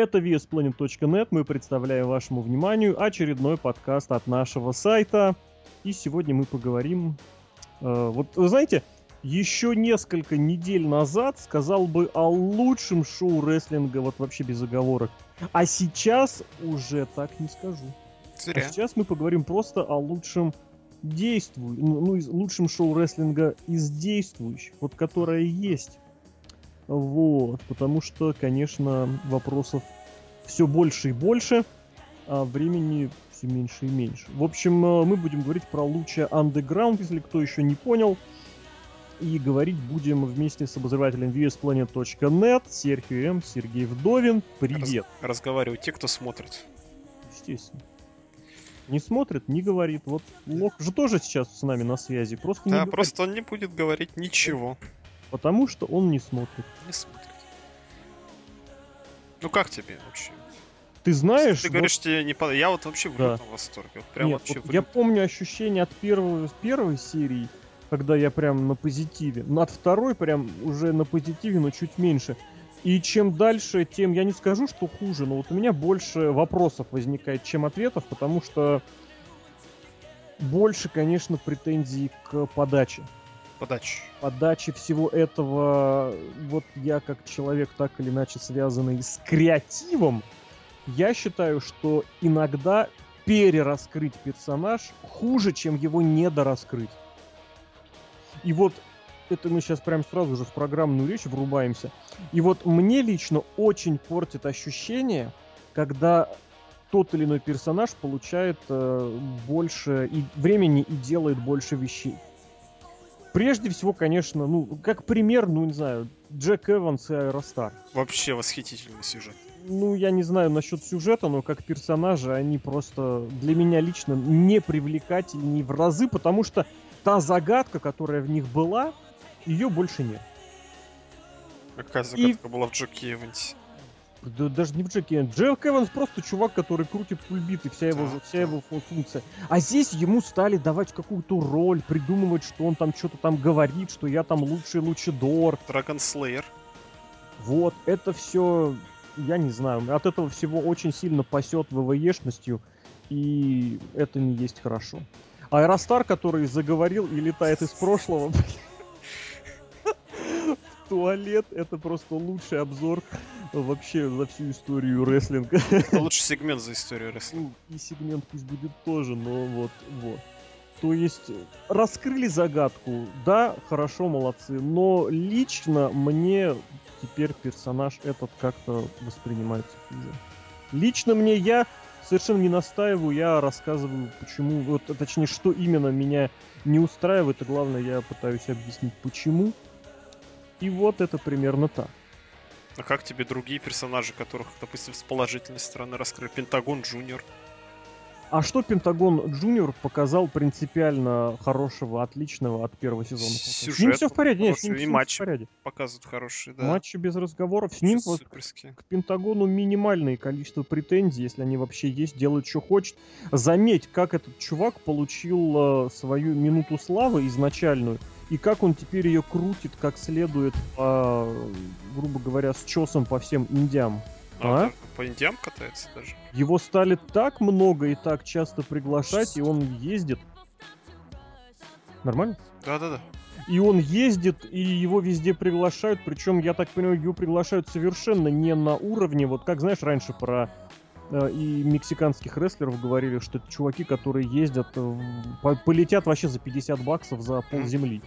Это VSPlanet.net. Мы представляем вашему вниманию очередной подкаст от нашего сайта. И сегодня мы поговорим... Э, вот, вы знаете, еще несколько недель назад сказал бы о лучшем шоу рестлинга, вот вообще без оговорок. А сейчас уже так не скажу. Зря. А сейчас мы поговорим просто о лучшем действую, ну, ну лучшем шоу рестлинга из действующих, вот которое есть. Вот, потому что, конечно, вопросов все больше и больше, а времени все меньше и меньше. В общем, э, мы будем говорить про лучшее Underground, если кто еще не понял. И говорить будем вместе с обозревателем VSPlanet.net, Серхио М, Сергей Вдовин. Привет. Раз, разговаривают те, кто смотрит. Естественно. Не смотрит, не говорит. Вот Лох же тоже сейчас с нами на связи. Просто да, не просто он не будет говорить ничего. Потому что он не смотрит. Не смотрит. Ну как тебе вообще? Ты знаешь... Ты говоришь, вот... тебе не под... Я вот вообще в да. восторге. Вот прям Нет, вообще вот я помню ощущение от первой, первой серии, когда я прям на позитиве. Но от второй прям уже на позитиве, но чуть меньше. И чем дальше, тем я не скажу, что хуже, но вот у меня больше вопросов возникает, чем ответов, потому что больше, конечно, претензий к подаче подачи. Подачи всего этого, вот я как человек так или иначе связанный с креативом, я считаю, что иногда перераскрыть персонаж хуже, чем его недораскрыть. И вот это мы сейчас прям сразу же в программную речь врубаемся. И вот мне лично очень портит ощущение, когда тот или иной персонаж получает э, больше и времени и делает больше вещей. Прежде всего, конечно, ну, как пример, ну, не знаю, Джек Эванс и Аэростар. Вообще восхитительный сюжет. Ну, я не знаю насчет сюжета, но как персонажи они просто для меня лично не привлекательнее в разы, потому что та загадка, которая в них была, ее больше нет. Какая загадка и... была в Джеке Эвансе? Да, даже не в Джеке. Джек Эванс просто чувак, который крутит пульбит, и вся его, да, вся да. его функция. А здесь ему стали давать какую-то роль, придумывать, что он там что-то там говорит, что я там лучший лучидор. Драгон Слеер. Вот, это все, я не знаю, от этого всего очень сильно пасет ВВЕшностью, и это не есть хорошо. Аэростар, который заговорил и летает из прошлого, туалет, это просто лучший обзор вообще за всю историю рестлинга. Лучший сегмент за историю рестлинга. Ну, и сегмент пусть будет тоже, но вот, вот. То есть раскрыли загадку, да, хорошо, молодцы, но лично мне теперь персонаж этот как-то воспринимается хуже. Лично мне я совершенно не настаиваю, я рассказываю, почему, вот, точнее, что именно меня не устраивает, и главное, я пытаюсь объяснить, почему. И вот это примерно так. А как тебе другие персонажи, которых, допустим, с положительной стороны раскрыли? Пентагон Джуниор. А что Пентагон Джуниор показал принципиально хорошего, отличного от первого сезона? Сюжет с ним все в порядке, нет, с ним, и матч в порядке. показывают хорошие, да. Матчи без разговоров. С ним вот к Пентагону минимальное количество претензий, если они вообще есть, делают, что хочет. Заметь, как этот чувак получил э, свою минуту славы изначальную и как он теперь ее крутит как следует, по, грубо говоря, с чесом по всем индиам. А, а? По индиам катается даже? Его стали так много и так часто приглашать, и он ездит. Нормально? Да-да-да. И он ездит, и его везде приглашают, причем, я так понимаю, его приглашают совершенно не на уровне, вот как, знаешь, раньше про и мексиканских рестлеров говорили, что это чуваки, которые ездят, э, полетят вообще за 50 баксов за пол земли.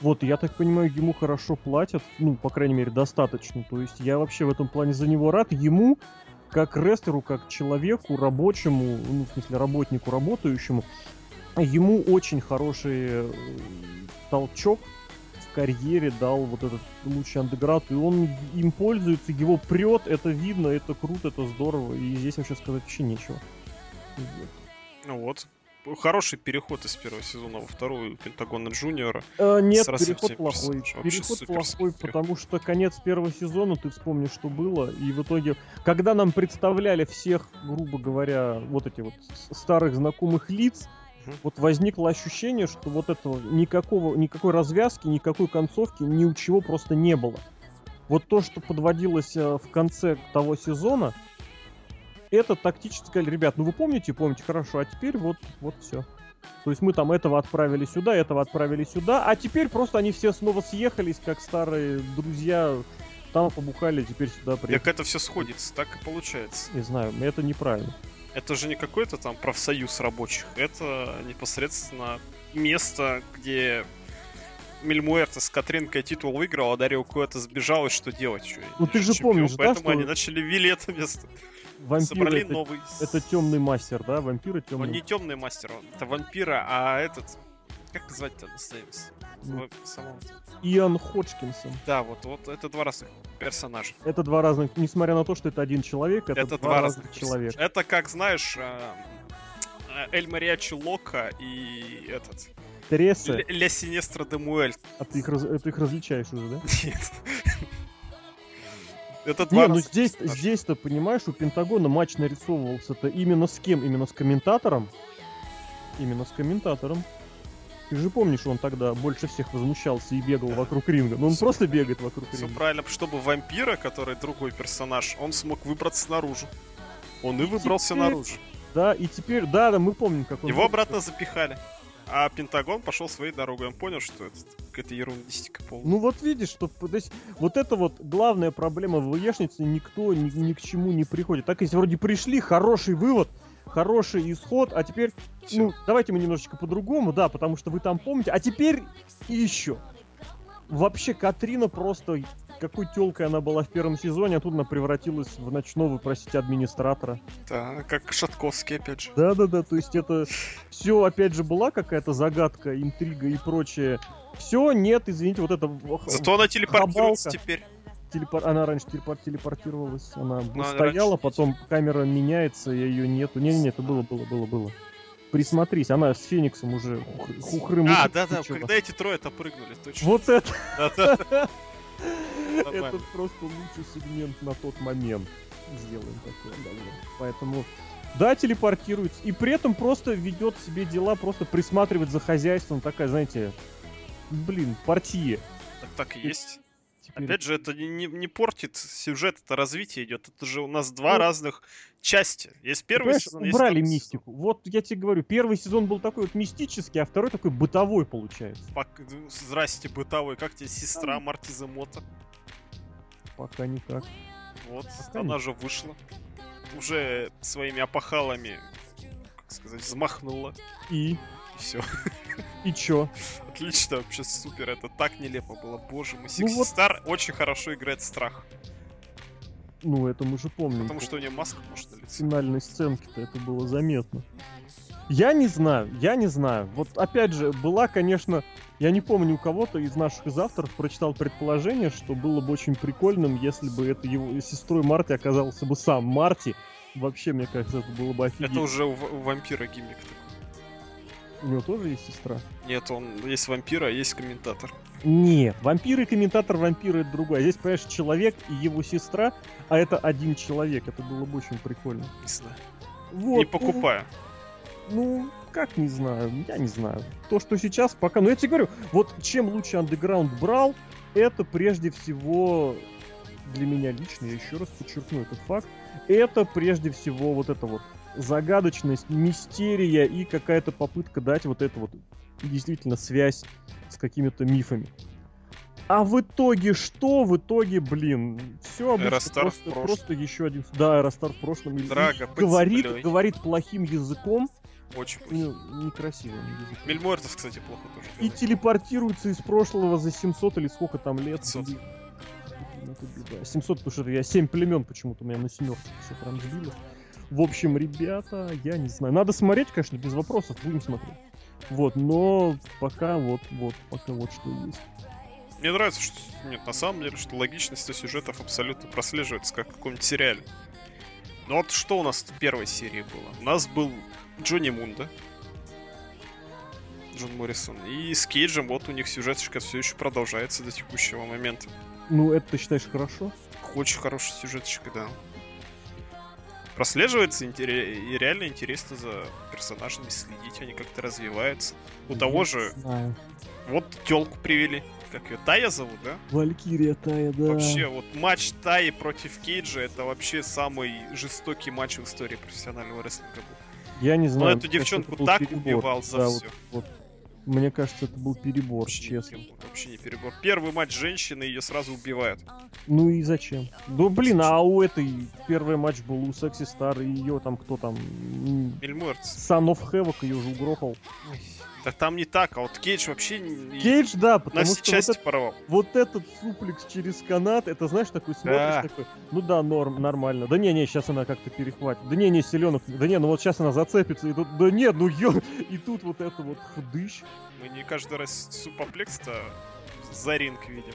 Вот, я так понимаю, ему хорошо платят, ну, по крайней мере, достаточно. То есть я вообще в этом плане за него рад. Ему, как рестлеру, как человеку, рабочему, ну, в смысле, работнику, работающему, ему очень хороший э, толчок в карьере дал вот этот лучший андеград, и он им пользуется, его прет, это видно, это круто, это здорово, и здесь вообще сказать вообще нечего. Ну вот, хороший переход из первого сезона во вторую Пентагона Джуниора. Э, нет, переход плохой. Переход плохой, потому что конец первого сезона, ты вспомни, что было, и в итоге, когда нам представляли всех, грубо говоря, вот эти вот старых знакомых лиц, угу. вот возникло ощущение, что вот этого никакого, никакой развязки, никакой концовки ни у чего просто не было. вот то, что подводилось э, в конце того сезона, это тактическое, ребят, ну вы помните, помните хорошо, а теперь вот, вот все. То есть мы там этого отправили сюда, этого отправили сюда, а теперь просто они все снова съехались, как старые друзья, там побухали, теперь сюда приехали. Так это все сходится, так и получается. Не знаю, это неправильно. Это же не какой-то там профсоюз рабочих, это непосредственно место, где Мельмуэрта с Катринкой титул выиграл, а Дарио Куэта сбежал, и что делать? Что, ну ты же чемпион, помнишь, Поэтому да, что... они начали ввели это место. Вампир Собрали это, новый... Это темный мастер, да? Вампир темный. Он не темный мастер, он это вампира, а этот... Как назвать-то настоимость? Ну, Иоанн Ходжкинсон. Да, вот, вот это два разных персонажа. Это два разных, несмотря на то, что это один человек, это, это два, два разных, разных человека. Это как, знаешь, э, э, Эль Мариачи Лока и этот... Тереса. Ля Синестра де Муэль. А ты их, раз... ты их различаешь уже, да? Нет. Это два Не, ну здесь, здесь-то, понимаешь, у Пентагона матч нарисовывался-то именно с кем? Именно с комментатором? Именно с комментатором. Ты же помнишь, он тогда больше всех возмущался и бегал вокруг ринга. Но он Все просто бегает вокруг Все ринга. правильно, чтобы вампира, который другой персонаж, он смог выбраться наружу. Он и, и выбрался теперь... наружу. Да, и теперь, да, да, мы помним, как он... Его обратно запихали. А Пентагон пошел своей дорогой. Он понял, что это какая-то ерундистика полная. Ну вот видишь, что то есть, вот это вот главная проблема в яичнице, никто ни, ни к чему не приходит. Так если вроде пришли, хороший вывод, хороший исход, а теперь, ну, давайте мы немножечко по-другому, да, потому что вы там помните, а теперь и еще. Вообще Катрина просто какой телкой она была в первом сезоне, а тут она превратилась в ночного, простите, администратора. Да, как Шатковский, опять же. Да-да-да, то есть это все, опять же, была какая-то загадка, интрига и прочее. Все, нет, извините, вот это... Зато она телепортируется теперь. Телепор... Она раньше телепор... телепортировалась, она Но стояла, потом камера меняется, ее нету. Не-не-не, это было, было, было, было. Присмотрись, она с Фениксом уже хухрым. А, да-да, когда эти трое-то прыгнули, точно. Вот это! Это просто лучший сегмент на тот момент. Сделаем такое, давно. Поэтому да, телепортируется. И при этом просто ведет себе дела, просто присматривает за хозяйством. Такая, знаете, блин, партия. Так так и есть. Теперь... Опять же, это не, не, не портит сюжет, это развитие идет. Это же у нас два ну, разных части. Есть первый сезон, есть убрали мистику. Вот я тебе говорю, первый сезон был такой вот мистический, а второй такой бытовой получается. Пак... Здрасте, бытовой. Как тебе сестра а... Мартиза Мота? Пока никак. Вот, Пока она нет. же вышла. Уже своими опахалами, как сказать, взмахнула. И? И все. И чё? Отлично, вообще супер, это так нелепо было, боже мой. Сикси ну вот... Стар очень хорошо играет страх. Ну, это мы же помним. Потому что у нее маска может на лице. В финальной сценке-то это было заметно. Я не знаю, я не знаю. Вот опять же, была, конечно, я не помню, у кого-то из наших из авторов прочитал предположение, что было бы очень прикольным, если бы это его сестрой Марти оказался бы сам Марти. Вообще, мне кажется, это было бы офигенно. Это уже у, у вампира гиммик такой. У него тоже есть сестра? Нет, он есть вампир, а есть комментатор. Нет, вампир и комментатор вампира это другое. Здесь, понимаешь, человек и его сестра, а это один человек. Это было бы очень прикольно. Не знаю. Вот. Не покупаю. Ну, как не знаю, я не знаю. То, что сейчас пока... Ну, я тебе говорю, вот чем лучше Underground брал, это прежде всего для меня лично, я еще раз подчеркну этот факт, это прежде всего вот это вот загадочность, мистерия и какая-то попытка дать вот эту вот действительно связь с какими-то мифами. А в итоге что? В итоге, блин, все обычно просто, просто еще один... Да, Аэростар в прошлом. Драго, говорит, говорит плохим языком. Очень плохо. Ну, некрасивым языком. Мельмортов, кстати, плохо тоже. И говорит. телепортируется из прошлого за 700 или сколько там лет. 500. 700, потому что я 7 племен почему-то у меня на семерке все прям сбило. В общем, ребята, я не знаю. Надо смотреть, конечно, без вопросов, будем смотреть. Вот, но пока вот, вот, пока вот что есть. Мне нравится, что нет, на самом деле, что логичность сюжетов абсолютно прослеживается, как в каком-нибудь сериале. Ну вот что у нас в первой серии было? У нас был Джонни Мунда, Джон Моррисон. И с Кейджем вот у них сюжеточка все еще продолжается до текущего момента. Ну, это ты считаешь хорошо? Очень хорошая сюжеточка, да. Прослеживается, интере- и реально интересно за персонажами следить, они как-то развиваются. У того же, Знаю. вот телку привели, как ее, Тая зовут, да? Валькирия Тая, да. Вообще, вот матч Таи против Кейджа, это вообще самый жестокий матч в истории профессионального рестлинга был. Я не знаю. Но эту девчонку так перебор. убивал за Да, вот- все. вот. Мне кажется, это был перебор, Вообще, не честно. перебор, вообще не перебор. Первый матч женщины, ее сразу убивают. Ну и зачем? Ну блин, а у этой первый матч был у Секси Стар, и ее там кто там... м, Мельмуэртс. Son of Havoc ее же угрохал. Да там не так, а вот Кейдж вообще не- Кейдж, да, на потому все что вот, части это- порвал. вот этот суплекс через канат, это знаешь, такой смотришь, Да. такой, ну да, норм, нормально. Да не, не, сейчас она как-то перехватит. Да не, не, селенок, да не, ну вот сейчас она зацепится, и тут, да нет, ну ё, и тут вот это вот худыщ, Мы не каждый раз супоплекс-то за ринг видим.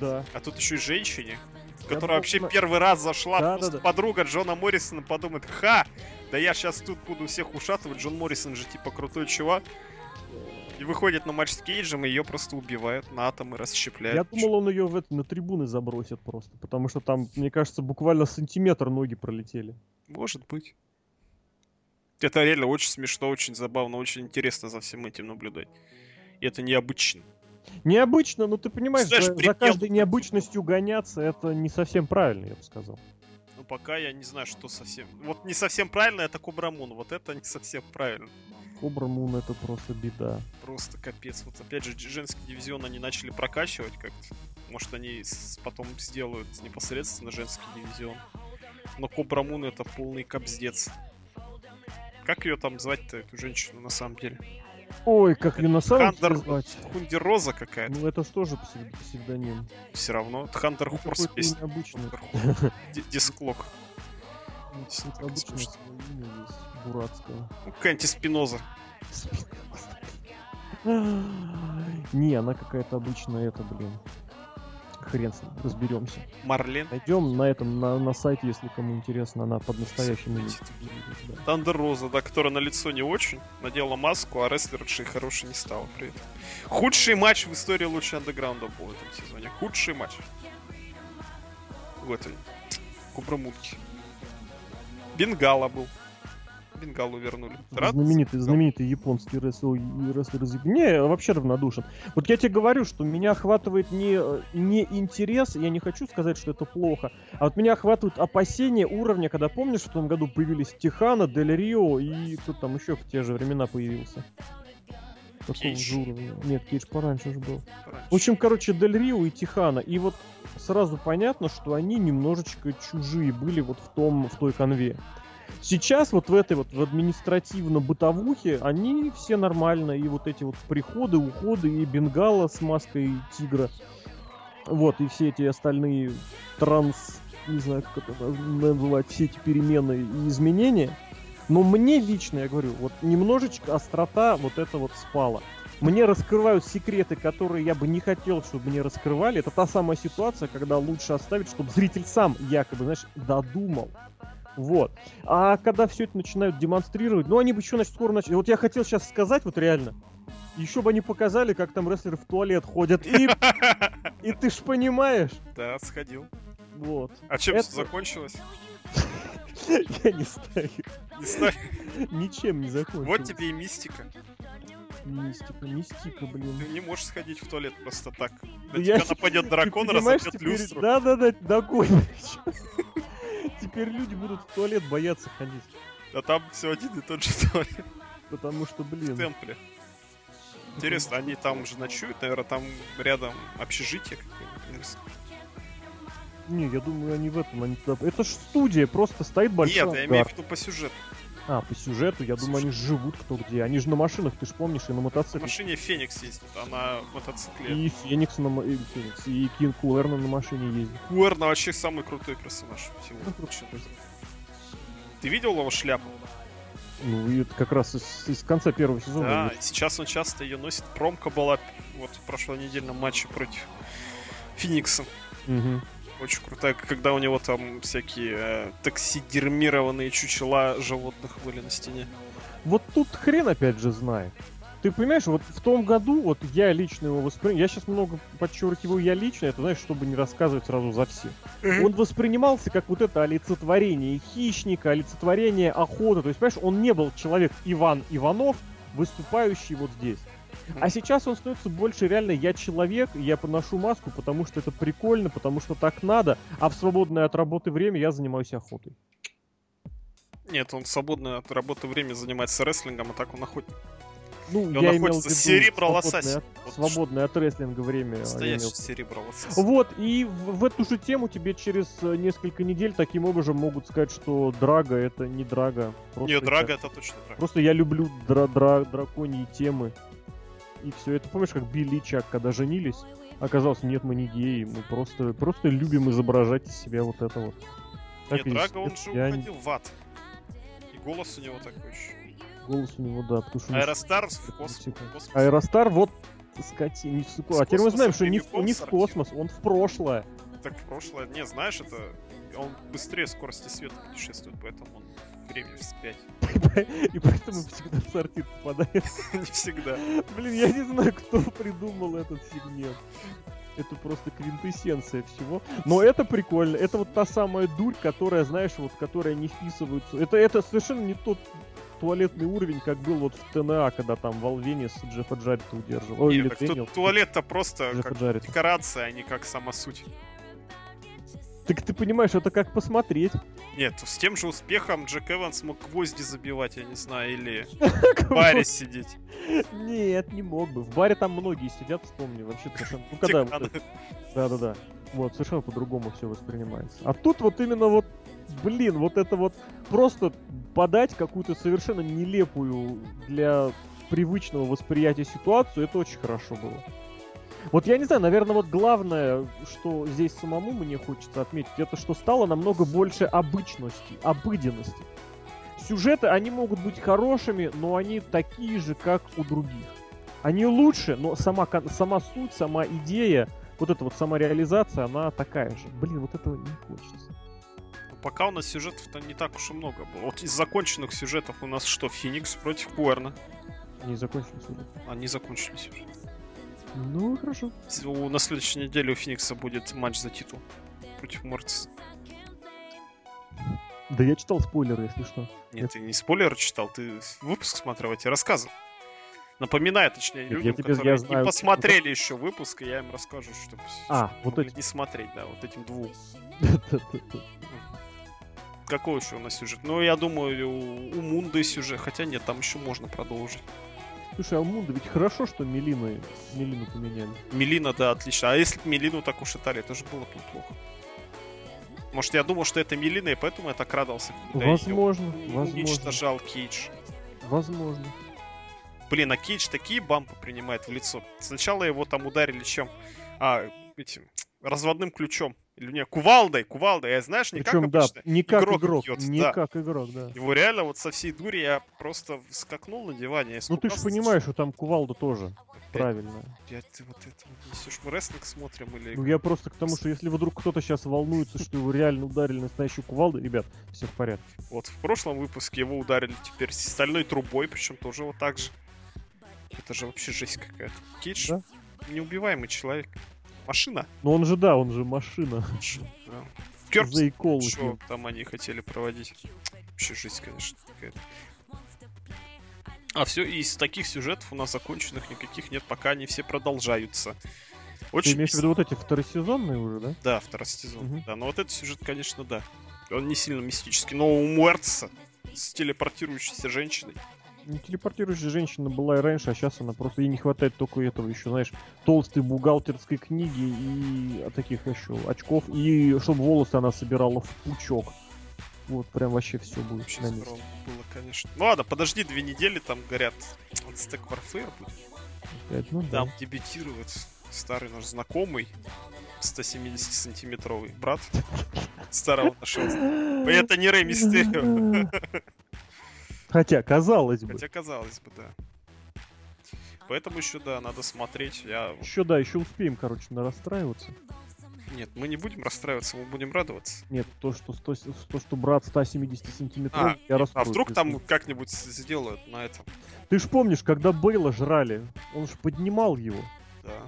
да. А тут еще и женщине, которая думал, вообще на- первый раз зашла, Да, да, да. подруга Джона Моррисона подумает, ха, да я сейчас тут буду всех ушатывать, Джон Моррисон же типа крутой чувак. И выходит на матч с Кейджем, и ее просто убивают на атомы, расщепляют. Я думал, он ее в это, на трибуны забросит просто, потому что там, мне кажется, буквально сантиметр ноги пролетели. Может быть. Это реально очень смешно, очень забавно, очень интересно за всем этим наблюдать. И это необычно. Необычно, но ты понимаешь, Знаешь, за, за каждой необычностью гоняться, это не совсем правильно, я бы сказал. Но пока я не знаю, что совсем... Вот не совсем правильно, это Кобрамун. Вот это не совсем правильно. Кобра Мун это просто беда. Просто капец. Вот опять же, женский дивизион они начали прокачивать как-то. Может, они потом сделают непосредственно женский дивизион. Но Кобра Мун это полный капздец. Как ее там звать-то, эту женщину, на самом деле? Ой, как ее на самом деле звать? Хундер Роза какая-то. Ну это ж тоже псев- псевдоним. Все равно. Хантер Ну, Хорс песня. Дисклок. Обычное свое имя есть, дурацкое. Ну, какая-нибудь Спиноза. Не, она какая-то обычная, это, блин. Хрен с ним, разберемся. Марлен. Найдем на этом, на, на сайте, если кому интересно, она под настоящим именем. Тандер Роза, да, которая на лицо не очень, надела маску, а рестлершей хорошей не стала при этом. Худший матч в истории лучше андеграунда был в этом сезоне. Худший матч. В этой Кубрамутке. Бенгала был. Бенгалу вернули. Рад? Знаменитый, знаменитый японский рестлер, рестлер из Яп- Не, вообще равнодушен. Вот я тебе говорю, что меня охватывает не, не интерес, я не хочу сказать, что это плохо, а вот меня охватывают опасения уровня, когда, помнишь, в том году появились Тихана, Дель Рио и кто там еще в те же времена появился? Кейдж. же уровня. Нет, Кейдж пораньше уже был. Раньше. В общем, короче, Дель Рио и Тихана. И вот сразу понятно, что они немножечко чужие были вот в, том, в той конве. Сейчас вот в этой вот в административно-бытовухе они все нормально. И вот эти вот приходы, уходы, и бенгала с маской тигра. Вот, и все эти остальные транс... Не знаю, как это называть, все эти перемены и изменения. Но мне лично, я говорю, вот немножечко острота вот это вот спала. Мне раскрывают секреты, которые я бы не хотел, чтобы мне раскрывали. Это та самая ситуация, когда лучше оставить, чтобы зритель сам якобы, знаешь, додумал. Вот. А когда все это начинают демонстрировать, ну они бы еще, значит, скоро начали. Вот я хотел сейчас сказать, вот реально, еще бы они показали, как там рестлеры в туалет ходят. И, и ты ж понимаешь. Да, сходил. Вот. А чем Это- закончилось? Я не знаю. Не знаю. Ничем не закончилось. Вот тебе и мистика. Мистика, мистика, блин. Ты не можешь сходить в туалет просто так. На Я тебя нападет дракон, разобьет теперь- люстру. Да-да-да, догонишь. Теперь люди будут в туалет бояться ходить. А там все один и тот же туалет Потому что, в блин... темпле. Интересно, они там же ночуют, наверное, там рядом общежитие какое-нибудь. Не, я думаю, они в этом, они. Это ж студия, просто стоит большой Нет, я имею в виду по сюжету. А, по сюжету, я думаю, они живут кто где. Они же на машинах, ты ж помнишь, и на мотоцикле. машине Феникс ездит, а на мотоцикле. И Феникс на и Феникс, и Кинг Куэрна на машине ездит. Куэрна вообще самый крутой персонаж всего. Ну, крутой. Ты видел его шляпу? Ну, это как раз из, из конца первого сезона. Да, есть. сейчас он часто ее носит. Промка была вот в прошлонедельном матче против Феникса. Мгм. Очень крутая, когда у него там всякие э, таксидермированные чучела животных были на стене. Вот тут хрен опять же знает. ты понимаешь, вот в том году, вот я лично его воспринимал, я сейчас много подчеркиваю я лично, это, знаешь, чтобы не рассказывать сразу за всех. Он воспринимался как вот это олицетворение хищника, олицетворение охоты, то есть, понимаешь, он не был человек Иван Иванов, выступающий вот здесь. А сейчас он становится больше реально я человек, я поношу маску, потому что это прикольно, потому что так надо, а в свободное от работы время я занимаюсь охотой. Нет, он свободное от работы время занимается рестлингом, а так он охотник. Ну, И я он имел в находится Cerebral свободное Assassin. от- Вот свободное от рестлинга время. я Настоящий имел. серебро вот. Вот, и в, в эту же тему тебе через э, несколько недель таким образом могут сказать, что Драга это не Драга. Просто Не, я- Драга это точно Драга. Просто я люблю дра дра драконьи темы. И все. Это помнишь, как Билли и Чак, когда женились, оказалось, нет, мы не геи, мы просто, просто любим изображать из себя вот это вот. Нет, и Драга, он же уходил в ад. И голос у него такой еще. Голос у него, да, потому что... Аэростар в космос. Аэростар, вот, скотина, не суку. А теперь мы знаем, что не в, не в космос, он в прошлое. Так в прошлое. Не, знаешь, это... Он быстрее скорости света путешествует, поэтому он время вспять. И поэтому всегда в сортир попадает. Не всегда. Блин, я не знаю, кто придумал этот сегмент. Это просто квинтэссенция всего. Но это прикольно. Это вот та самая дурь, которая, знаешь, вот, которая не вписывается. Это, это совершенно не тот туалетный уровень, как был вот в ТНА, когда там Валвенис Джеффа Джаррита удерживал. Ой, Не, или так Дэниел туалет-то просто Джеффа как Джаррита. декорация, а не как сама суть. Так ты понимаешь, это как посмотреть. Нет, с тем же успехом Джек Эванс мог гвозди забивать, я не знаю, или в баре сидеть. Нет, не мог бы. В баре там многие сидят, вспомни, вообще совершенно... Ну, когда Да-да-да. Вот, совершенно по-другому все воспринимается. А тут вот именно вот, блин, вот это вот просто подать какую-то совершенно нелепую для привычного восприятия ситуацию, это очень хорошо было. Вот я не знаю, наверное, вот главное, что здесь самому мне хочется отметить, это что стало намного больше обычности, обыденности. Сюжеты, они могут быть хорошими, но они такие же, как у других. Они лучше, но сама, сама суть, сама идея, вот эта вот сама реализация, она такая же. Блин, вот этого не хочется. Ну, Пока у нас сюжетов-то не так уж и много было. Вот из законченных сюжетов у нас что, Феникс против Пуэрна. Не закончили сюжет. Они закончили сюжет. Ну, хорошо. У- На следующей неделе у Феникса будет матч за титул против Мортиса. Да я читал спойлеры, если что. Нет, ты не спойлер читал, ты выпуск смотрел, я тебе рассказывал. Напоминаю, точнее, Нет, я людям, тебе- которые я знаю, не посмотрели еще выпуск, и я им расскажу, чтобы А, вот эти. не смотреть, да, вот этим двум. Какой еще у нас сюжет? Ну, я думаю, у, у Мунды сюжет, хотя нет, там еще можно продолжить. Слушай, а у Мунда ведь хорошо, что Мелину, Мелину поменяли. Мелина, да, отлично. А если бы Мелину так ушатали, это же было бы неплохо. Может, я думал, что это Мелина, и поэтому я так радовался, Возможно, возможно, уничтожал Кейдж. возможно. Блин, а Кейдж такие бампы принимает в лицо. Сначала его там ударили чем? А, этим, разводным ключом. Или не, кувалдой, кувалдой. Я знаешь, не Причем, как да, обычно. не как игрок игрок, бьёт, не да. как игрок, да. Его реально вот со всей дури я просто скакнул на диване. я Ну ты же понимаешь, что там кувалда тоже Опять, правильно. опять ты вот это вот несешь. Мы рестлинг смотрим или... Ну я просто к тому, что если вдруг кто-то сейчас волнуется, что его реально ударили настоящую кувалду, ребят, все в порядке. Вот в прошлом выпуске его ударили теперь с стальной трубой, причем тоже вот так же. Это же вообще жесть какая-то. Кейдж Да. неубиваемый человек. Машина. Но он же, да, он же машина. Да. Иколу. что там они хотели проводить. Вообще жесть, конечно, какая-то. А все, из таких сюжетов у нас законченных никаких нет, пока они все продолжаются. Ты Очень имеешь в виду вот эти второсезонные уже, да? Да, второй сезон. Мгм. Да, но вот этот сюжет, конечно, да. Он не сильно мистический. Но у Муэртса с телепортирующейся женщиной. Телепортирующая женщина была и раньше, а сейчас она просто ей не хватает только этого еще, знаешь, толстой бухгалтерской книги и а, таких еще очков, и чтобы волосы она собирала в пучок. Вот прям вообще все будет Вообще на месте. было, конечно. Ну ладно, подожди две недели, там, говорят, Aztec Warfare будет. Опять, ну да. Там дебютирует старый наш знакомый, 170-сантиметровый брат старого нашего. Это не Рэй Мистерио. Хотя, казалось бы. Хотя, казалось бы, да. Поэтому еще, да, надо смотреть. Я... Еще, да, еще успеем, короче, на расстраиваться. Нет, мы не будем расстраиваться, мы будем радоваться. Нет, то, что, 100, то, что брат 170 сантиметров, А, я а расстроюсь, вдруг если- там как-нибудь сделают на этом? Ты ж помнишь, когда Бейла жрали, он ж поднимал его. Да.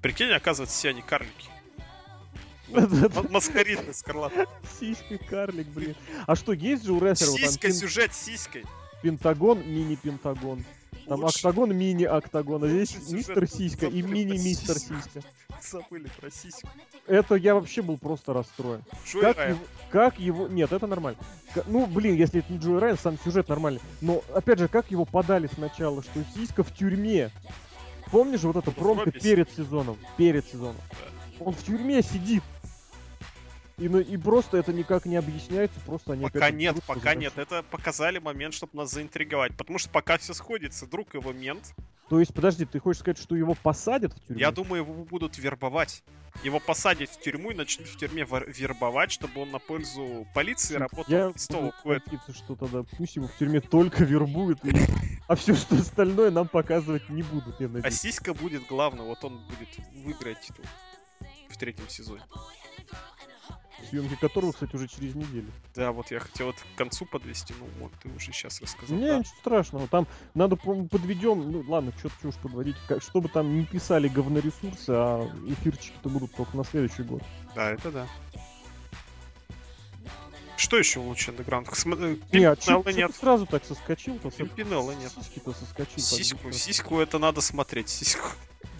Прикинь, оказывается, все они карлики. Маскаридный скарлат. Сиська карлик, блин. А что, есть же у рестлеров там Сиська, сюжет сиськой. пентагон, мини-пентагон. Там Лучше. октагон, мини-октагон. А здесь мистер Сиська и мини-мистер. Сиська. Забыли про сиську. Это я вообще был просто расстроен. Джой Как Райан. его, как его... Нет, это нормально. Ка- Ну, блин, если это не Джой Райан, сам сюжет нормальный. Но, опять же, как его подали сначала, что Сиська в тюрьме? Помнишь вот это промка перед сезоном? Перед сезоном. Он в тюрьме сидит. И, ну, и просто это никак не объясняется, просто они Пока нет, пока нет. Это показали момент, чтобы нас заинтриговать. Потому что пока все сходится, друг его мент. То есть, подожди, ты хочешь сказать, что его посадят в тюрьму? Я думаю, его будут вербовать. Его посадят в тюрьму и начнут в тюрьме вербовать, чтобы он на пользу полиции работал. Я надеяться, что тогда пусть его в тюрьме только вербуют, а все что остальное нам показывать не будут, я А надеюсь. Сиська будет главным, вот он будет выиграть титул третьем сезоне. Съемки которого, кстати, уже через неделю. Да, вот я хотел это к концу подвести, ну вот ты уже сейчас рассказал. Не, да. ничего страшного. Там надо подведем. Ну ладно, что-то уж подводить. Чтобы там не писали говноресурсы, а эфирчики-то будут только на следующий год. Да, это да. Что еще лучше андеграунд? Смотри, Не, а чё, нет. ты сразу так соскочил-то? Пимпинелла нет. Сиськи-то соскочил. так Сиську, сиську это надо смотреть, сиську.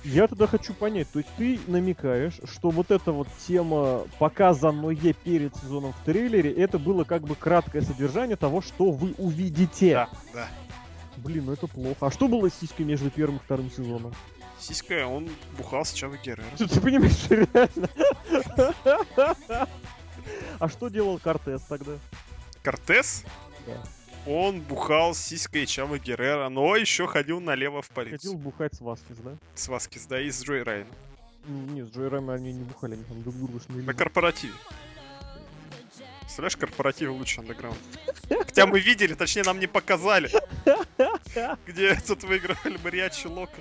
Я тогда хочу понять, то есть ты намекаешь, что вот эта вот тема показанное перед сезоном в трейлере, это было как бы краткое содержание того, что вы увидите. Да, да. Блин, ну это плохо. А что было с сиськой между первым и вторым сезоном? Сиська, он бухал с Чавой Геррера. Ты, ты понимаешь, реально? А что делал Кортес тогда? Кортес, Да. Он бухал с сиськой Чава Геррера, но еще ходил налево в полицию. бухать с Васкис, да? С Васкис, да, и с Джой Райан. Не, с Джой Райаном они не бухали, они там друг друга шмели. На корпоративе. Представляешь, корпоратив лучше андеграунд. Хотя мы видели, точнее нам не показали, где тут выигрывали Мариачи Лока.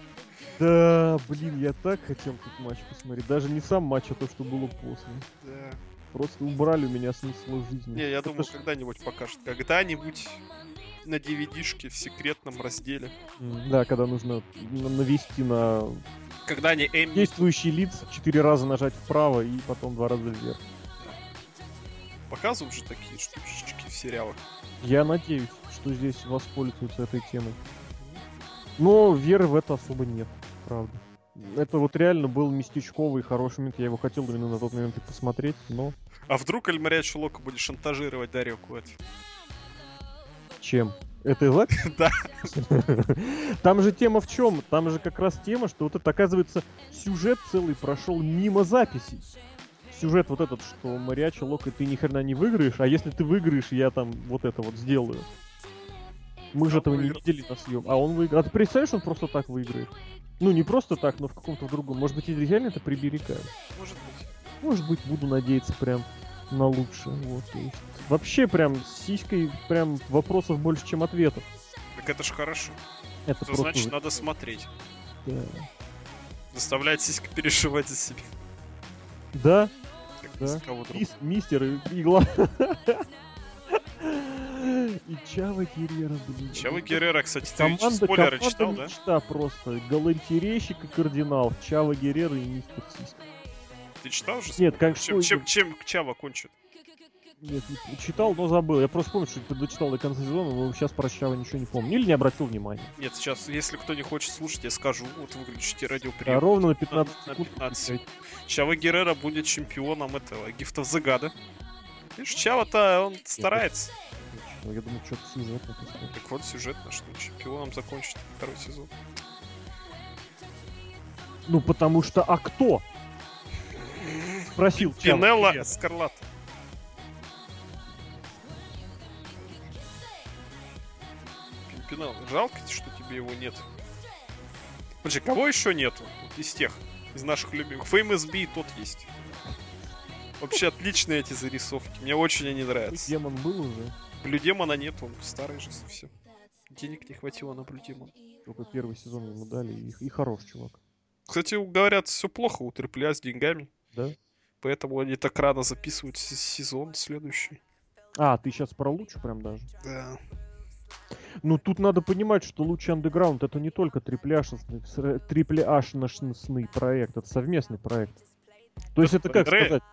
Да, блин, я так хотел тут матч посмотреть. Даже не сам матч, а то, что было после. Да. Просто убрали у меня смысл жизни. Не, я Это думаю, ж- когда-нибудь покажут. Когда-нибудь на DVD-шке в секретном разделе. Да, когда нужно на- навести на Когда они Эмми... действующий лиц, четыре раза нажать вправо и потом два раза вверх. Показывают же такие штучечки в сериалах. Я надеюсь, что здесь воспользуются этой темой. Но веры в это особо нет, правда. Это вот реально был местечковый хороший момент. Я его хотел именно на тот момент и посмотреть, но А вдруг Альмариачи Лока будет шантажировать Дарью Куэт? чем? Это запись? Да. Там же тема в чем? Там же как раз тема, что вот это, оказывается, сюжет целый прошел мимо записей. Сюжет вот этот, что Мариачи Лока ты ни хрена не выиграешь, а если ты выиграешь, я там вот это вот сделаю. Мы же этого не видели на съем. А он выиграл. А ты представляешь, он просто так выиграет? Ну, не просто так, но в каком-то другом. Может быть, и реально это приберегают. Может быть. Может быть, буду надеяться прям на лучшее. Вот, то есть. Вообще, прям с сиськой прям вопросов больше, чем ответов. Так это ж хорошо. Это Это просто... значит, надо смотреть. да. Заставлять сиськи переживать за себя. Да, Как Да. мис- мистер и- игла. И Чава Геррера, блин. Чава Геррера, кстати, ты Команда, спойлеры команда читал, да? мечта просто. Галантерейщик и кардинал. Чава Геррера и мистер Сиська. Ты читал уже? Нет, как чем, чем, чем Чава кончит? Нет, не читал, но забыл. Я просто помню, что дочитал до конца сезона, но сейчас про Чава ничего не помню. Или не обратил внимания. Нет, сейчас, если кто не хочет слушать, я скажу. Вот выключите Да, радиоприем. ровно на 15 на секунд. 15 включайте. Чава Геррера будет чемпионом этого the God. Видишь, Чава-то он старается. Точно, Я думаю, что-то скажешь. Так вот, сюжетно, что чемпионом закончит второй сезон. Ну, потому что, а кто? Спросил. Пинелла. Скарлат. Пинелла, жалко, что тебе его нет. Подожди, кого еще нету? Вот из тех, из наших любимых. Famous B тот есть. Вообще отличные эти зарисовки. Мне очень они нравятся. Демон был уже. Блю Демона нет, он старый же совсем. Денег не хватило на Блю Демона. Только первый сезон ему дали, и, и хорош чувак. Кстати, говорят, все плохо у AAA с деньгами. Да? Поэтому они так рано записывают сезон следующий. А, ты сейчас про лучше прям даже. Да. Ну, тут надо понимать, что Лучи Андеграунд это не только трипляшный проект, это совместный проект. То есть это как сказать?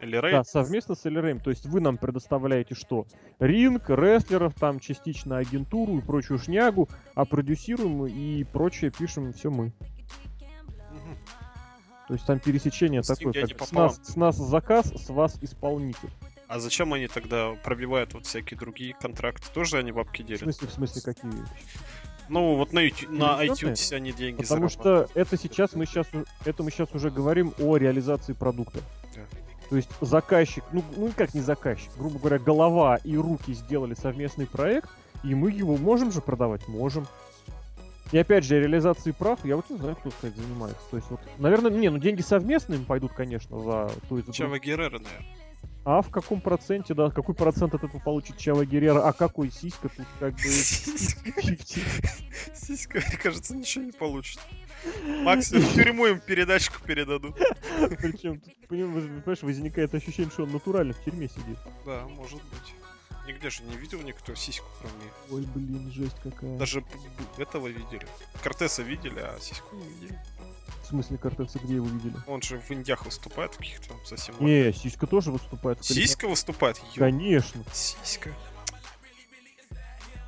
Или Рэй. Да, совместно с LRM. То есть вы нам предоставляете что? Ринг, рестлеров, там частично агентуру и прочую шнягу, а продюсируем и прочее пишем все мы. То есть там пересечение С такое, как с нас, с нас заказ, с вас исполнитель. А зачем они тогда пробивают вот всякие другие контракты? Тоже они бабки В делят? смысле, в смысле, какие? Ну, вот на, YouTube, на iTunes они деньги Потому зарабатывают. что это сейчас мы сейчас это мы сейчас уже говорим о реализации продукта. Да. То есть заказчик, ну, ну как не заказчик, грубо говоря, голова и руки сделали совместный проект, и мы его можем же продавать? Можем. И опять же, реализации прав, я вот не знаю, кто, кстати, занимается. То есть вот, наверное, не, ну деньги совместные пойдут, конечно, за то есть за Чава Геррера, наверное. А в каком проценте, да, какой процент от этого получит Чава Геррера, а какой сиська тут как бы 50. Сиська, кажется, ничего не получит. Максимум в тюрьму им передачку передадут. Причем, понимаешь, возникает ощущение, что он натурально в тюрьме сидит. Да, может быть. Нигде же не видел никто сиську, кроме... Ой, блин, жесть какая. Даже этого видели. Кортеса видели, а сиську не видели. В смысле, картеца где его видели? Он же в Индиях выступает, в каких-то там совсем... Не, сиська тоже выступает. Сиська выступает? Ё, Конечно. Сиська.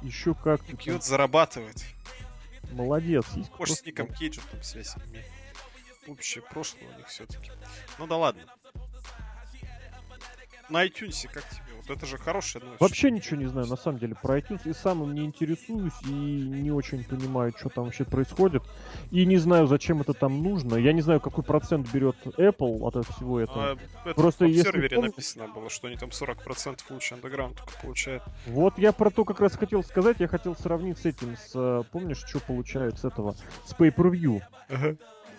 Еще как. Пьет, зарабатывает. Молодец, сиська. Может, с Ником Кейджем там связь имеет. Общее прошлое у них все-таки. Ну да ладно. На iTunes как тебе? Это же хорошая новость. Вообще ничего не знаю, на самом деле, про iTunes. И сам им не интересуюсь, и не очень понимаю, что там вообще происходит. И не знаю, зачем это там нужно. Я не знаю, какой процент берет Apple от всего этого. А, это Просто в если сервере пом- написано было, что они там 40% лучше андеграунд только получают. Вот я про то как раз хотел сказать. Я хотел сравнить с этим, с... э, Помнишь, что получают с этого? С Pay-Per-View.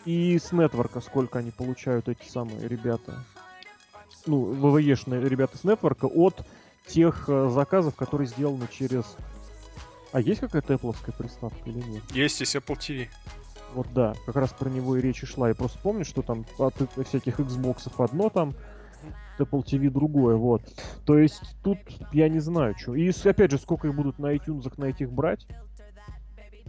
И с нетворка сколько они получают, эти самые ребята. Ну, ВВЕшные ребята с нетворка от тех э, заказов, которые сделаны через... А есть какая-то Apple приставка или нет? Есть есть Apple TV. Вот да, как раз про него и речь и шла. Я просто помню, что там от всяких Xbox одно там, Apple TV другое, вот. То есть тут я не знаю, что. И опять же, сколько их будут на iTunes на этих брать?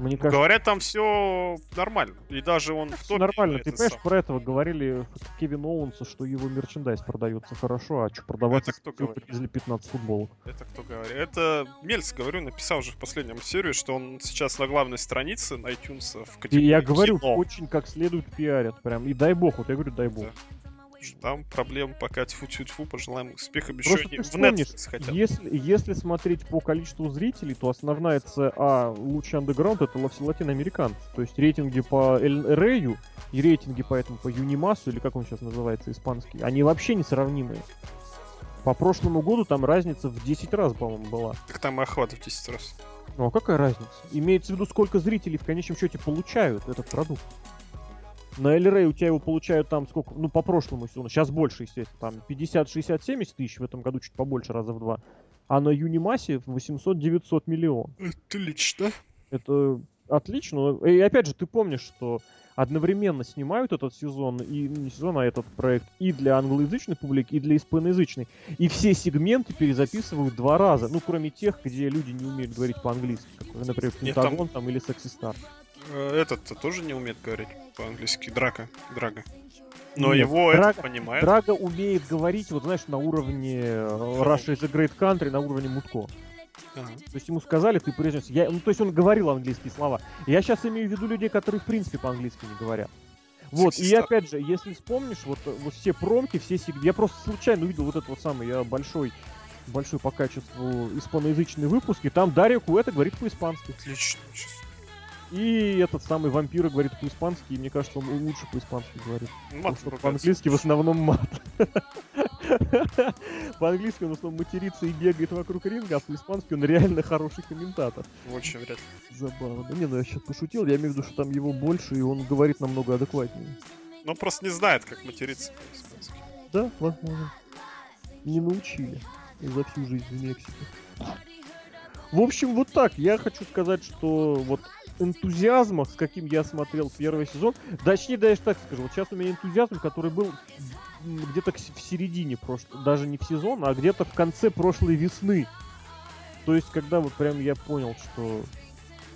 Мне кажется, Говорят, там все нормально. И даже он в топе. нормально. Ты понимаешь, сам. про этого говорили Кевин Оуэнса, что его мерчендайз продается хорошо, а что продавать, Это кто говорит? привезли 15 футболок? Это кто говорит? Это Мельц, говорю, написал же в последнем серию, что он сейчас на главной странице на iTunes в И категории я говорю, кино. очень как следует пиарят прям. И дай бог, вот я говорю, дай бог. Да. Там проблем пока тьфу-тьфу-тьфу, пожелаем успеха. Еще Просто они ты в вспомнишь, Netflix хотят. Если, если смотреть по количеству зрителей, то основная ЦА лучший андеграунд это лати- латиноамериканцы. То есть рейтинги по Рэю и рейтинги поэтому по Юнимасу, или как он сейчас называется, испанский, они вообще несравнимые. По прошлому году там разница в 10 раз, по-моему, была. Так там и охват в 10 раз. Ну а какая разница? Имеется в виду, сколько зрителей в конечном счете получают этот продукт. На Эльрей у тебя его получают там сколько, ну по прошлому сезону, сейчас больше, естественно, там 50, 60, 70 тысяч, в этом году чуть побольше, раза в два. А на Юнимасе 800-900 миллион. Отлично. Это отлично. И опять же, ты помнишь, что одновременно снимают этот сезон, и ну, не сезон, а этот проект и для англоязычной публики, и для испаноязычной. И все сегменты перезаписывают два раза. Ну, кроме тех, где люди не умеют говорить по-английски. Как, например, Пентагон там... или Секси Стар. Э, Этот-то тоже не умеет говорить по-английски. Драка. Драга. Но Нет, его Драга- это понимает. Драга умеет говорить, вот знаешь, на уровне э, Russia is a Great Country, на уровне Мутко. Ага. То есть ему сказали, ты. Я, ну, то есть он говорил английские слова. Я сейчас имею в виду людей, которые в принципе по-английски не говорят. Вот, и Сексиста. опять же, если вспомнишь, вот, э, вот все промки, все сиг- Я просто случайно увидел вот этот вот самый, я большой, большой по качеству испаноязычный выпуск, и там Дарья Куэта говорит по-испански. Отлично. Сейчас. И этот самый вампир говорит по-испански, и мне кажется, он лучше по-испански говорит. Мат что по-английски в основном мат. По-английски он в основном матерится и бегает вокруг ринга, а по-испански он реально хороший комментатор. Очень вряд ли. Забавно. Не, ну я сейчас пошутил, я имею в виду, что там его больше, и он говорит намного адекватнее. Но он просто не знает, как материться по-испански. Да, возможно. Не научили за всю жизнь в Мексике. В общем, вот так. Я хочу сказать, что вот энтузиазма, с каким я смотрел первый сезон, точнее, даже так скажу, вот сейчас у меня энтузиазм, который был где-то в середине прошлого, даже не в сезон, а где-то в конце прошлой весны. То есть, когда вот прям я понял, что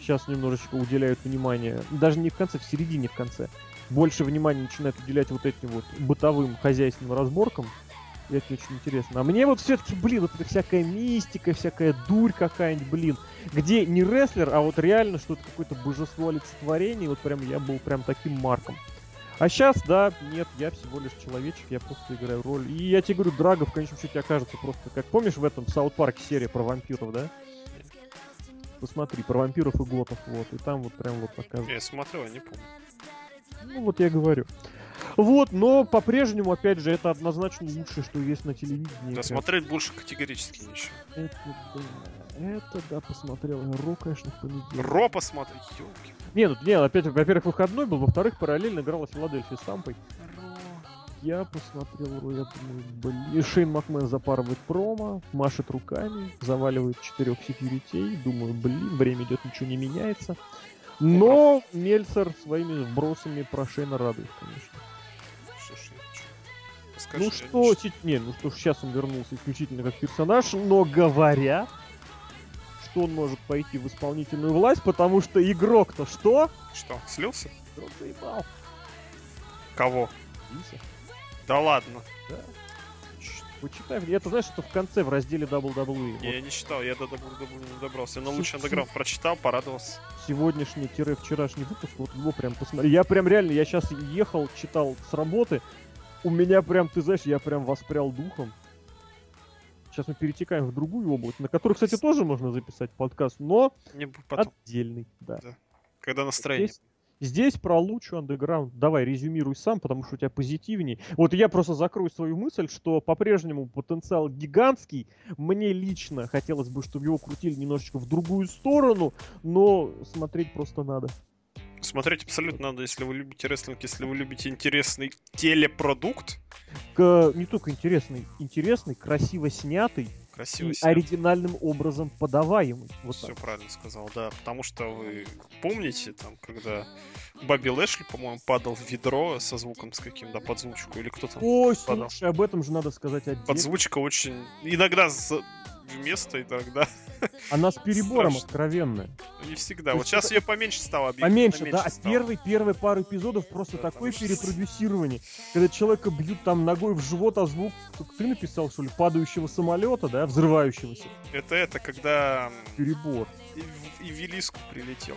сейчас немножечко уделяют внимание, даже не в конце, в середине, в конце, больше внимания начинают уделять вот этим вот бытовым хозяйственным разборкам, и это очень интересно. А мне вот все-таки, блин, вот эта всякая мистика, всякая дурь какая-нибудь, блин, где не рестлер, а вот реально что-то какое-то божество олицетворение, вот прям я был прям таким марком. А сейчас, да, нет, я всего лишь человечек, я просто играю роль. И я тебе говорю, Драго в конечном счете окажется просто, как помнишь в этом Саут Парке серия про вампиров, да? Посмотри, про вампиров и готов, вот, и там вот прям вот показывают. Я смотрел, я не помню. Ну вот я говорю. Вот, но по-прежнему, опять же, это однозначно лучшее, что есть на телевидении. Да, смотреть больше категорически ничего. Это да, это да, посмотрел. Ро, конечно, в понедельник. Ро посмотреть, елки. Не, ну, не, опять, во-первых, выходной был, во-вторых, параллельно играла Филадельфия с Тампой. Я посмотрел Ро, я думаю, блин. Шейн Макмен запарывает промо, машет руками, заваливает четырех секьюритей. Думаю, блин, время идет, ничего не меняется. Но Мельцер своими вбросами про Шейна радует, конечно. Скажи, ну что, не, ну что сейчас он вернулся исключительно как персонаж, но говорят, что он может пойти в исполнительную власть, потому что игрок-то что? Что, слился? Он заебал. Кого? Винса. Да ладно. Да. Почитай. Это знаешь, что в конце в разделе WWE. Не, вот. Я не читал, я до WWE не добрался. Я на лучший андеграунд прочитал, порадовался. Сегодняшний-вчерашний выпуск, вот его прям посмотри. Я прям реально, я сейчас ехал, читал с работы. У меня прям, ты знаешь, я прям воспрял духом. Сейчас мы перетекаем в другую область, на которую, кстати, тоже можно записать подкаст, но потом. отдельный, да. да. Когда настроение. Здесь, здесь про лучшую андеграунд. Давай, резюмируй сам, потому что у тебя позитивнее. Вот я просто закрою свою мысль, что по-прежнему потенциал гигантский. Мне лично хотелось бы, чтобы его крутили немножечко в другую сторону, но смотреть просто надо. Смотреть абсолютно надо, если вы любите рестлинг, если вы любите интересный телепродукт. К, не только интересный, интересный, красиво снятый, красиво и снят. оригинальным образом подаваемый. Вот Все так. правильно сказал, да. Потому что вы помните, там, когда Бобби Лэшли, по-моему, падал в ведро со звуком с каким-то подзвучку, или кто то Ой, падал. слушай, об этом же надо сказать отдельно. Подзвучка очень... Иногда вместо и тогда. Она с перебором Страшно. откровенная. Ну, не всегда. Вот сейчас ее поменьше стало. Поменьше, да. А первый, первый пару эпизодов просто да, такое перепродюсирование. Когда человека бьют там ногой в живот, а звук, ты написал, что ли, падающего самолета, да, взрывающегося. Это это, когда... Перебор. И, и в Велиску прилетел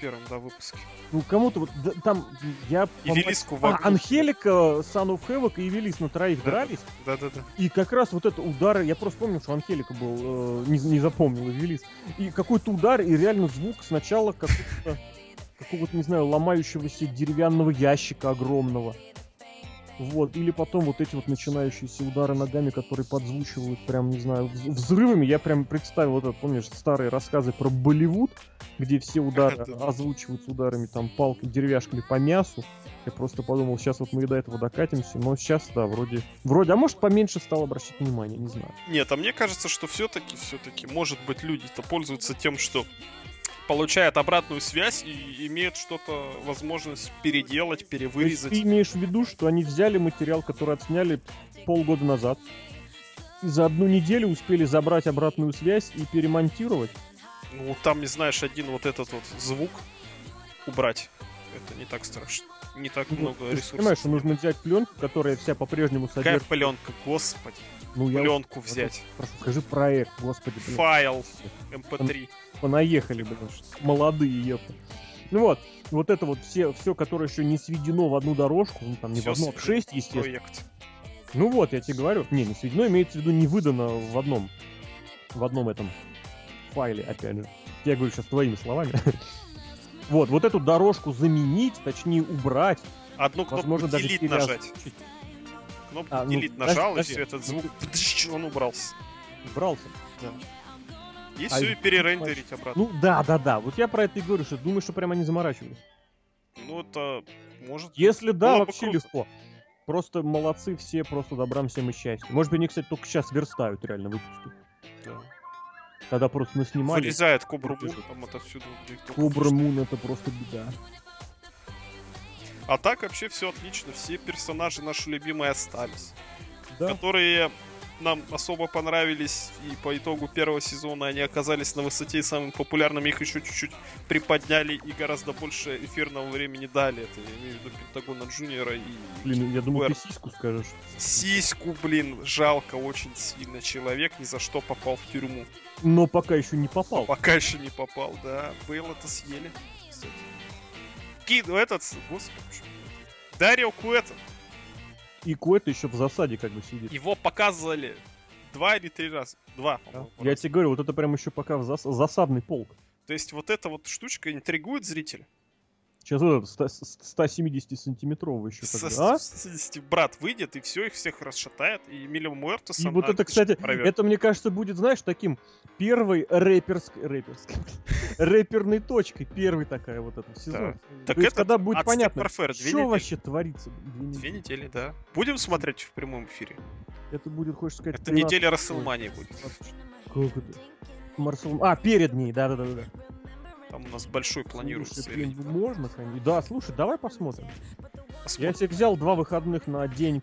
первом, да, выпуске. Ну, кому-то вот да, там я... Евелиску а, Анхелика, Son of Havoc и Евелис на троих да, дрались. Да-да-да. И как раз вот это удары, я просто помню, что Анхелика был, э, не, не запомнил, Евелис. И какой-то удар, и реально звук сначала какого-то, какого-то, не знаю, ломающегося деревянного ящика огромного. Вот, или потом вот эти вот начинающиеся удары ногами, которые подзвучивают прям, не знаю, взрывами. Я прям представил, вот это, помнишь, старые рассказы про Болливуд, где все удары озвучиваются ударами там палкой, деревяшками по мясу. Я просто подумал, сейчас вот мы и до этого докатимся, но сейчас, да, вроде... Вроде, а может, поменьше стал обращать внимание, не знаю. Нет, а мне кажется, что все-таки, все-таки, может быть, люди-то пользуются тем, что получает обратную связь и имеет что-то, возможность переделать, перевырезать. ты имеешь в виду, что они взяли материал, который отсняли полгода назад, и за одну неделю успели забрать обратную связь и перемонтировать? Ну, там, не знаешь, один вот этот вот звук убрать. Это не так страшно. Не так ну, много ты ресурсов. Понимаешь, что нужно взять пленку, которая вся по-прежнему содержит... Какая пленка, господи. Ну, пленку я... взять. Просто скажи проект, господи. Блин. Файл MP3 понаехали, блин, молодые епы. Ну вот, вот это вот все, все, которое еще не сведено в одну дорожку, ну там не все в одну, а в шесть, естественно. Проект. Ну вот, я тебе говорю, не, не сведено, имеется в виду не выдано в одном, в одном этом файле, опять же. Я говорю сейчас твоими словами. вот, вот эту дорожку заменить, точнее убрать. Одну кнопку возможно, даже нажать. Кнопку а, ну, delete нажал, и все, этот звук, он убрался. Убрался? Да. И а все, и перерендерить обратно. Ну да, да, да. Вот я про это и говорю, что думаю, что прямо они заморачивались. Ну это может. Если да, вообще легко. Просто молодцы все, просто добрам всем и счастья. Может быть, они, кстати, только сейчас верстают реально выпуски. Да. Тогда просто наснимали. Вырезает Кобру Мун, там отовсюду. Кобра Мун это просто беда. А так вообще все отлично. Все персонажи наши любимые остались. Да. Которые нам особо понравились, и по итогу первого сезона они оказались на высоте и самым популярным, их еще чуть-чуть приподняли и гораздо больше эфирного времени дали. Это я имею в виду Пентагона Джуниора и... Блин, я думаю, ты сиську скажешь. Сиську, блин, жалко очень сильно. Человек ни за что попал в тюрьму. Но пока еще не попал. Пока еще не попал, да. Бейл это съели, кстати. Ки... ну, Этот, господи? Дарио Куэта. И Куэт еще в засаде как бы сидит. Его показывали два или три раза. Два, Да? Я раза. тебе говорю, вот это прям еще пока в зас- засадный полк. То есть вот эта вот штучка интригует зрителя. Сейчас вот этот 170-сантиметровый еще тогда. А? 60 брат выйдет, и все, их всех расшатает, и Милли Муэртоса И вот это, кстати, порвет. это, мне кажется, будет, знаешь, таким первой рэперской... рэперской... рэперной точкой. Первой такая вот эта сезон. Так То есть, это когда будет понятно, Warfare, что недели. вообще творится. Две Две недели. недели, да. Будем смотреть в прямом эфире. Это будет, хочешь сказать, Это 13 неделя Расселмании будет. Как это? Марсел... А, перед ней, да-да-да. Там у нас большой планируется. Слушай, блин, можно, конечно. Да, слушай, давай посмотрим. Я Посмотрим. себе взял два выходных на день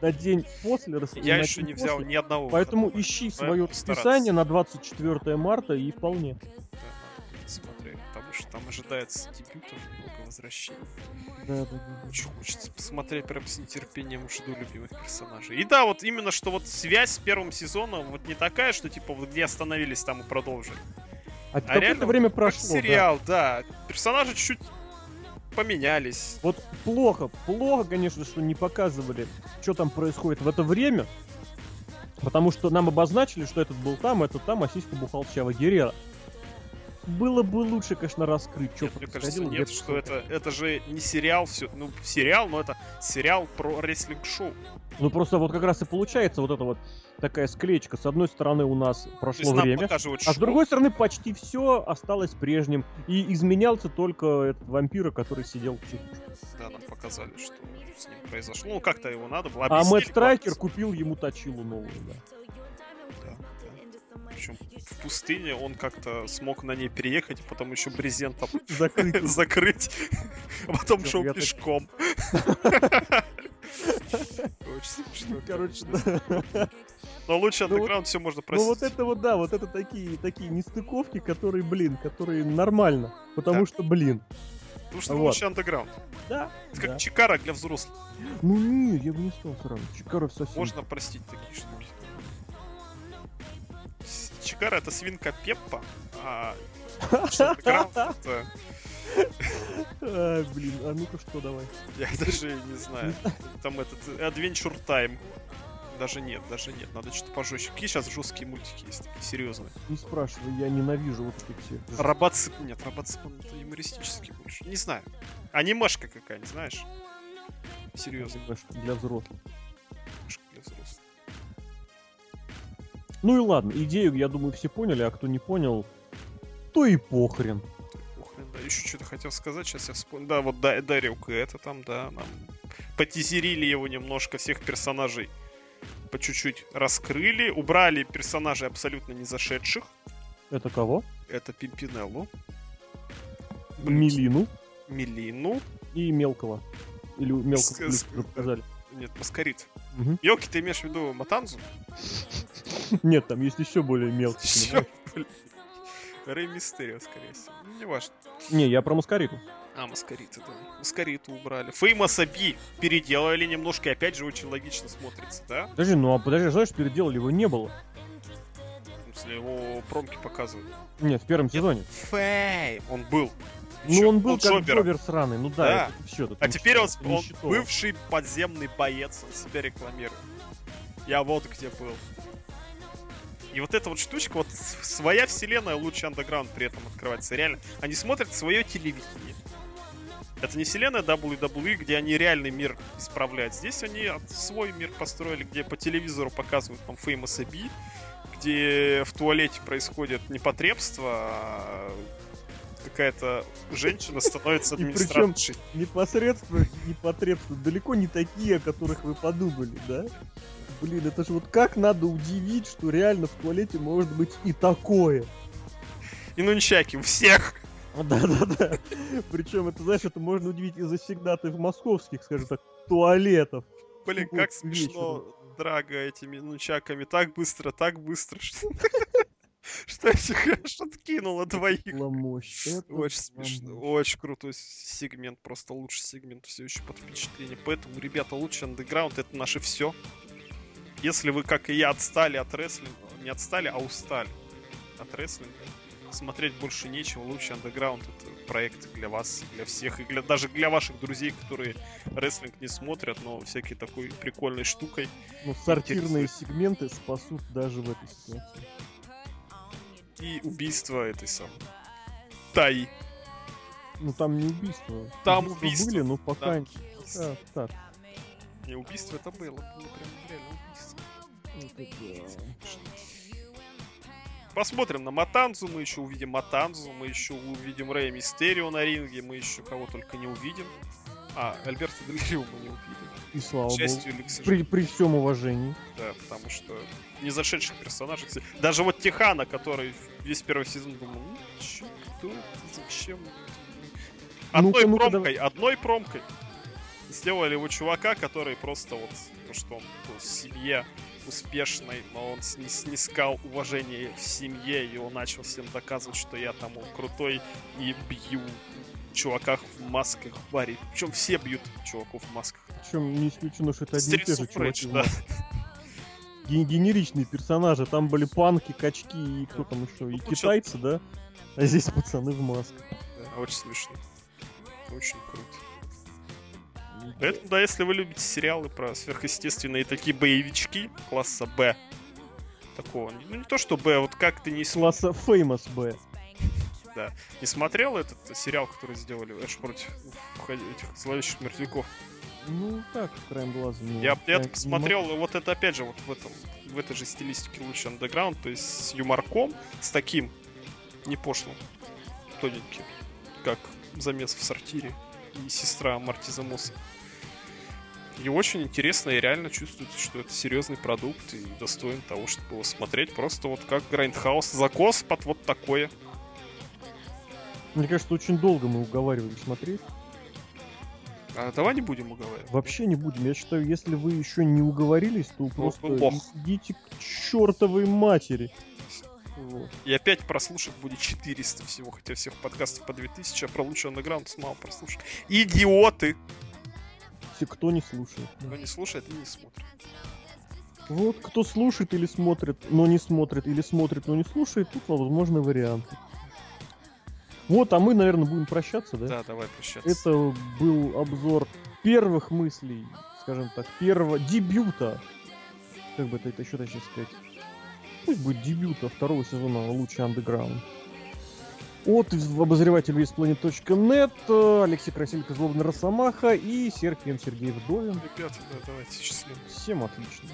на день после Я еще не взял после. ни одного. Поэтому выходного. ищи свое расписание на 24 марта и вполне. Да, смотреть, потому что там ожидается дебютов, много возвращений. Да, да, да. Очень хочется посмотреть, прям с нетерпением жду любимых персонажей. И да, вот именно, что вот связь с первым сезоном вот не такая, что типа вот где остановились, там и продолжили. А, какое-то реально время Как прошло. да. сериал, да. Персонажи чуть-чуть поменялись. Вот плохо, плохо, конечно, что не показывали, что там происходит в это время. Потому что нам обозначили, что этот был там, этот там, а сиська бухал Чава Герера. Было бы лучше, конечно, раскрыть, что Нет, мне кажется, нет, что это, это же не сериал, все, ну, сериал, но это сериал про рестлинг-шоу. Ну просто вот как раз и получается вот эта вот такая склеечка. С одной стороны у нас прошло время, а с другой стороны почти все осталось прежним. И изменялся только этот вампира, который сидел в психушке. Да, нам показали, что с ним произошло. Ну, как-то его надо было А объяснили, Мэтт Страйкер купил ему точилу новую, да. Да, да. Причем в пустыне он как-то смог на ней переехать, потом еще брезентом Закрыть. закрыть, а потом шел пешком. Очень смешно. Короче, конечно. да. Но лучше Ну вот- андеграунд все можно Ну простить. вот это вот, да, вот это такие, такие нестыковки, которые, блин, которые нормально. Потому Да. что, блин. Потому что вот. лучше андеграунд. Да. Это как да. Чикара для взрослых. Ну не, я бы не стал сразу. Чикаров совсем. Можно простить такие штуки. Чикара это свинка Пеппа, а андеграунд это... А, блин, а ну-ка что, давай. Я даже не знаю. Там этот Adventure Time. Даже нет, даже нет. Надо что-то пожестче. Какие сейчас жесткие мультики есть, такие серьезные? Не спрашивай, я ненавижу вот этих всех. Робоцип... Нет, робоцип он это юмористический больше. Не знаю. Анимешка какая-нибудь, знаешь? Серьезно. Для взрослых. Для взрослых. Ну и ладно, идею, я думаю, все поняли, а кто не понял, то и похрен. Да. Еще что-то хотел сказать, сейчас я вспомню. Да, вот да, Дарио это там, да, нам потизерили его немножко, всех персонажей по чуть-чуть раскрыли, убрали персонажей абсолютно не зашедших. Это кого? Это Пимпинеллу. Милину Милину, и Мелкого. Или Мелкого С- показали. нет, Маскарит. Мгм. Йоки, ты имеешь в виду Матанзу? Нет, там есть еще более мелкий. Рэй Мистерио, скорее всего. Ну, не важно. Не, я про Маскариту. А, Маскарита, да. Маскариту убрали. Феймоса Би переделали немножко, и опять же очень логично смотрится, да? Подожди, ну а подожди, знаешь, переделали его не было. В смысле, его промки показывают. Нет, в первом сезоне. Фейм! Он был. Ну Чё, он был как Джобером. Джобер сраный, ну да, Да. это все. А теперь он, он бывший подземный боец, он себя рекламирует. Я вот где был. И вот эта вот штучка, вот своя вселенная лучше андеграунд при этом открывается. Реально, они смотрят свое телевидение. Это не вселенная WWE, где они реальный мир исправляют. Здесь они свой мир построили, где по телевизору показывают там Famous B, где в туалете происходит непотребство, а какая-то женщина становится администраторшей. Непосредственно, непосредственно, далеко не такие, о которых вы подумали, да? Блин, это же вот как надо удивить, что реально в туалете может быть и такое. И нунчаки у всех. Да-да-да. Причем, это, знаешь, это можно удивить из завсегдатаев московских, скажем так, туалетов. Блин, Вот как смешно вечером. Драга этими нунчаками. Так быстро, так быстро. Что что я себе что-то кинула двоих. Ломощ. Это Очень смешно, очень крутой сегмент, просто лучший сегмент, все еще под впечатлением. Поэтому, ребята, лучше андеграунд, это наше все. Если вы, как и я, отстали от рестлинга, не отстали, а устали от рестлинга, смотреть больше нечего, лучше андеграунд это проект для вас, для всех, и для, даже для ваших друзей, которые рестлинг не смотрят, но всякие такой прикольной штукой. Ну, сортирные сегменты спасут даже в этой ситуации. И убийство этой самой. Таи. Ну, там не убийство. Там убийство. были, но пока... Да. пока так. Не, убийство это было. было прям реально Посмотрим на Матанзу, мы еще увидим Матанзу, мы еще увидим Рэя Мистерио на ринге, мы еще кого только не увидим. А, Альберта Дель Рио мы не увидим. И слава богу. счастью или сожалению. При, при всем уважении. Да, потому что не зашедших персонажей. Даже вот Техана, который весь первый сезон думал, ну, чё, кто зачем? Одной Ну-ка, ну-ка, промкой, одной промкой сделали его чувака, который просто вот, то, что он в семье успешной, но он сни- снискал уважение в семье, и он начал всем доказывать, что я там мол, крутой и бью чуваках в масках в баре. Причем все бьют чуваков в масках. Причем не исключено, что это одни и те же чуваки. В да. масках. Ген- Генеричные персонажи. Там были панки, качки и кто там еще? Ну, И китайцы, да? А здесь пацаны в масках. Да, очень смешно. Очень круто. Поэтому, да, если вы любите сериалы про сверхъестественные такие боевички класса Б, такого, ну не то что Б, вот как ты не, Класса Famous B. не смотрел этот сериал, который сделали Эш против этих зловещих мертвяков? Ну, так, краем глаза. не- Я, я так посмотрел, и вот это опять же вот в этом, в этой же стилистике Lucha Underground, то есть с юморком, с таким не пошлым, тоненьким, как замес в сортире и сестра Marty the Moth а. И очень интересно, и реально чувствуется, что это серьезный продукт и достоин того, чтобы его смотреть. Просто вот как Grindhouse закос под вот такое. Мне кажется, очень долго мы уговаривали смотреть. А давай не будем уговаривать. Вообще не будем. Я считаю, если вы еще не уговорились, то просто вы лох. идите к чертовой матери. Вот. И опять прослушать будет 400 всего, хотя всех подкастов по 2000, а про лучший андеграунд мало прослушать. Идиоты! Все, кто не слушает. Кто не слушает и не смотрит. Вот, кто слушает или смотрит, но не смотрит, или смотрит, но не слушает, тут возможны варианты. Вот, а мы, наверное, будем прощаться, да? Да, давай прощаться. Это был обзор первых мыслей, скажем так, первого дебюта. Как бы это, это еще точнее сказать? Пусть будет дебюта второго сезона Лучший Андеграунд. От обозревателя весьplanet.net, э, Алексей Красилько, Злобный Росомаха и Сергей Вдовин. Ребята, да, давайте счастливо. Всем отлично.